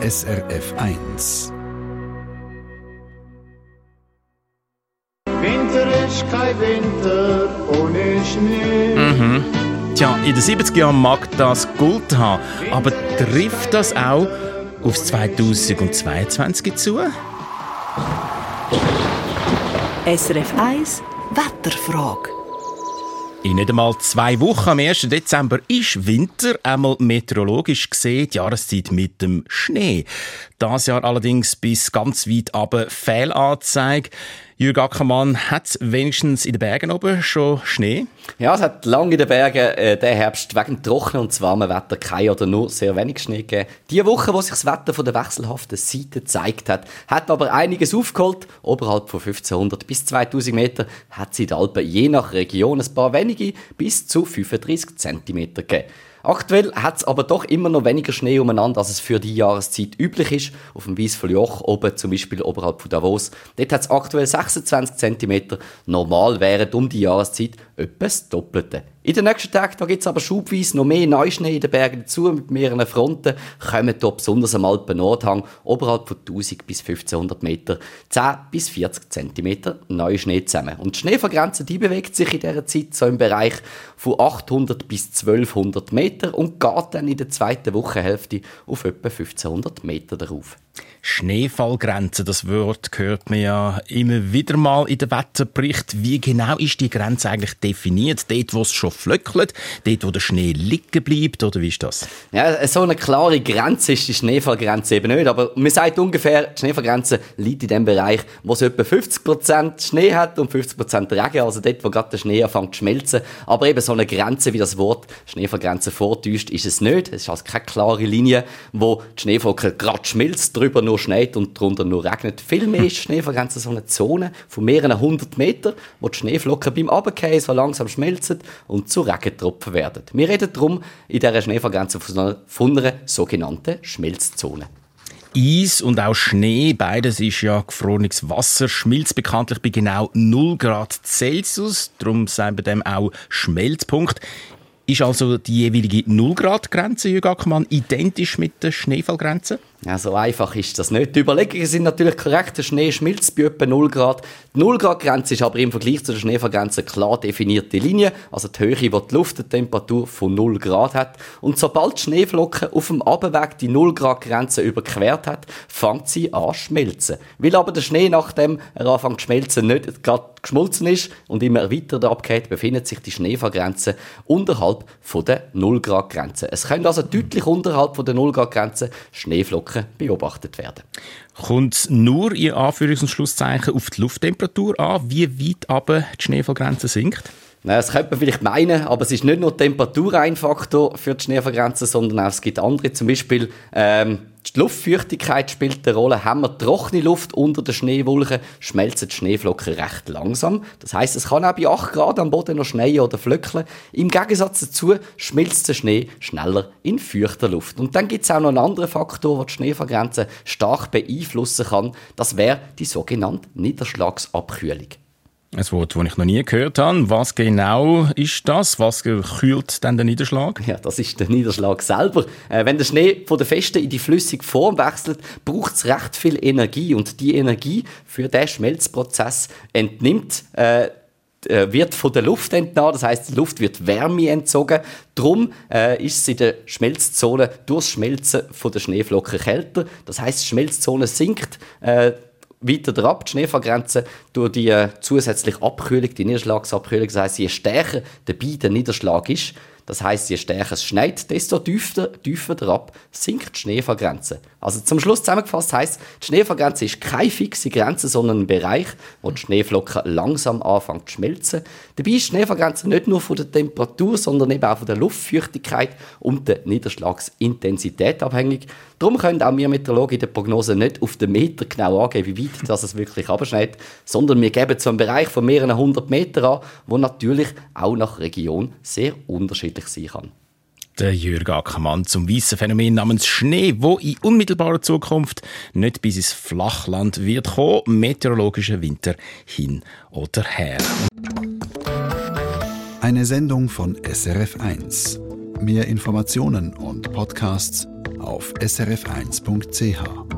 SRF 1. Winter ist kein Winter ohne Schnee. Mhm. Tja, in den 70er Jahren mag das Gold haben, aber trifft das auch aufs 2022 zu? SRF 1 Wetterfrage. In nicht einmal zwei Wochen am 1. Dezember ist Winter, einmal meteorologisch gesehen, die Jahreszeit mit dem Schnee. Das Jahr allerdings bis ganz weit aber Fehlanzeige. Jürg Ackermann, hat es wenigstens in den Bergen oben schon Schnee? Ja, es hat lange in den Bergen äh, den Herbst wegen trockenen und warmen Wetter kein oder nur sehr wenig Schnee gegeben. Die Woche, wo sich das Wetter von der wechselhaften Seite gezeigt hat, hat aber einiges aufgeholt. Oberhalb von 1500 bis 2000 Meter hat es in den Alpen je nach Region ein paar wenige bis zu 35 cm gegeben. Aktuell hat es aber doch immer noch weniger Schnee umeinander, als es für die Jahreszeit üblich ist. Auf dem Joch oben, zum Beispiel oberhalb von Davos, dort hat es aktuell 26 cm. Normal wären um die Jahreszeit etwa das Doppelte. In den nächsten Tagen da gibt es aber schubweise noch mehr Neuschnee in den Bergen dazu. Mit mehreren Fronten kommen hier besonders am Alpen-Nordhang oberhalb von 1000 bis 1500 Meter 10 bis 40 cm Neuschnee zusammen. Und die Schneevergrenze die bewegt sich in dieser Zeit so im Bereich von 800 bis 1200 Meter und geht dann in der zweiten Wochenhälfte auf etwa 1500 Meter darauf. Schneefallgrenze, das Wort hört man ja immer wieder mal in den Wetterbericht. Wie genau ist die Grenze eigentlich definiert? Dort, wo es schon flöckelt, dort, wo der Schnee liegen bleibt, oder wie ist das? Ja, so eine klare Grenze ist die Schneefallgrenze eben nicht, aber man sagt ungefähr, die Schneefallgrenze liegt in dem Bereich, wo es etwa 50% Schnee hat und 50% Regen, also dort, wo gerade der Schnee anfängt zu schmelzen. Aber eben so eine Grenze, wie das Wort Schneefallgrenze vortäuscht, ist es nicht. Es ist also keine klare Linie, wo die Schneeflocken gerade schmilzt, drüber nur schneit und drunter nur regnet. Vielmehr ist Schneefallgrenze so eine Zone von mehreren hundert Metern, wo die Schneeflocken beim Abgehen so langsam schmelzen und zu Regentropfen werden. Wir reden darum in dieser Schneefallgrenze von einer, sogenannten Schmelzzone. Eis und auch Schnee, beides ist ja gefrorenes Wasser, schmilzt bekanntlich bei genau 0 Grad Celsius, darum sagen wir dem auch Schmelzpunkt. Ist also die jeweilige 0-Grad-Grenze, Jürg Ackermann, identisch mit der Schneefallgrenze? Ja, so einfach ist das nicht. Die Überlegungen sind natürlich korrekt. Der Schnee schmilzt bei etwa 0 Grad. Die 0 Grad Grenze ist aber im Vergleich zu der Schneefallgrenze klar definierte Linie, also die Höhe, wo die Lufttemperatur von 0 Grad hat. Und sobald die Schneeflocke auf dem Abweg die 0 Grad Grenze überquert hat, fängt sie an zu schmelzen. Weil aber der Schnee, nachdem er anfängt zu schmelzen, nicht gerade geschmolzen ist und immer weiter abgeht, befindet sich die Schneefallgrenze unterhalb von der 0 Grad Grenze. Es können also deutlich unterhalb von der 0 Grad Grenze Schneeflocken Wolken beobachtet werden. Kommt es nur in Anführungs- und Schlusszeichen auf die Lufttemperatur an, wie weit aber die Schneefallgrenze sinkt? Das könnte man vielleicht meinen, aber es ist nicht nur die Temperatur ein Faktor für die Schneefallgrenze, sondern auch es gibt andere, zum Beispiel ähm, die Luftfeuchtigkeit spielt eine Rolle. Haben wir trockene Luft unter den Schneewolken, schmelzen die Schneeflocken recht langsam. Das heißt, es kann auch bei 8 Grad am Boden noch schneien oder flöckeln. Im Gegensatz dazu schmilzt der Schnee schneller in feuchter Luft. Und dann gibt es auch noch einen anderen Faktor, der die Schneefallgrenze stark beeinflussen kann. Das wäre die sogenannte Niederschlagsabkühlung. Ein Wort, das ich noch nie gehört habe. Was genau ist das? Was kühlt denn der Niederschlag? Ja, das ist der Niederschlag selber. Äh, wenn der Schnee von der festen in die flüssige Form wechselt, braucht es recht viel Energie. Und die Energie für den Schmelzprozess entnimmt äh, äh wird von der Luft entnommen, das heißt, die Luft wird Wärme entzogen. Darum äh, ist es in der Schmelzzone durchs Schmelzen von der Schneeflocken kälter. Das heißt, die Schmelzzone sinkt. Äh, weiter drauf, die Schneefallgrenze, durch die äh, zusätzliche Abkühlung, die Niederschlagsabkühlung. Das heisst, je stärker dabei der Niederschlag ist, das heißt, je stärker es schneit, desto tiefer, tiefer derab sinkt die Schneefallgrenze. Also zum Schluss zusammengefasst heißt, die Schneefallgrenze ist keine fixe Grenze, sondern ein Bereich, wo die Schneeflocken langsam anfangen zu schmelzen. Dabei ist die Schneefallgrenze nicht nur von der Temperatur, sondern eben auch von der Luftfeuchtigkeit und der Niederschlagsintensität abhängig. Darum können auch wir Meteorologen in der Prognose nicht auf den Meter genau angeben, wie weit das es wirklich abschneit, sondern wir geben so einen Bereich von mehreren hundert Metern an, wo natürlich auch nach Region sehr unterschiedlich sein kann. Der Jürg Ackermann zum weißen Phänomen namens Schnee, wo in unmittelbarer Zukunft nicht bis ins Flachland wird kommen, meteorologischer Winter hin oder her. Eine Sendung von SRF1. Mehr Informationen und Podcasts auf srf1.ch.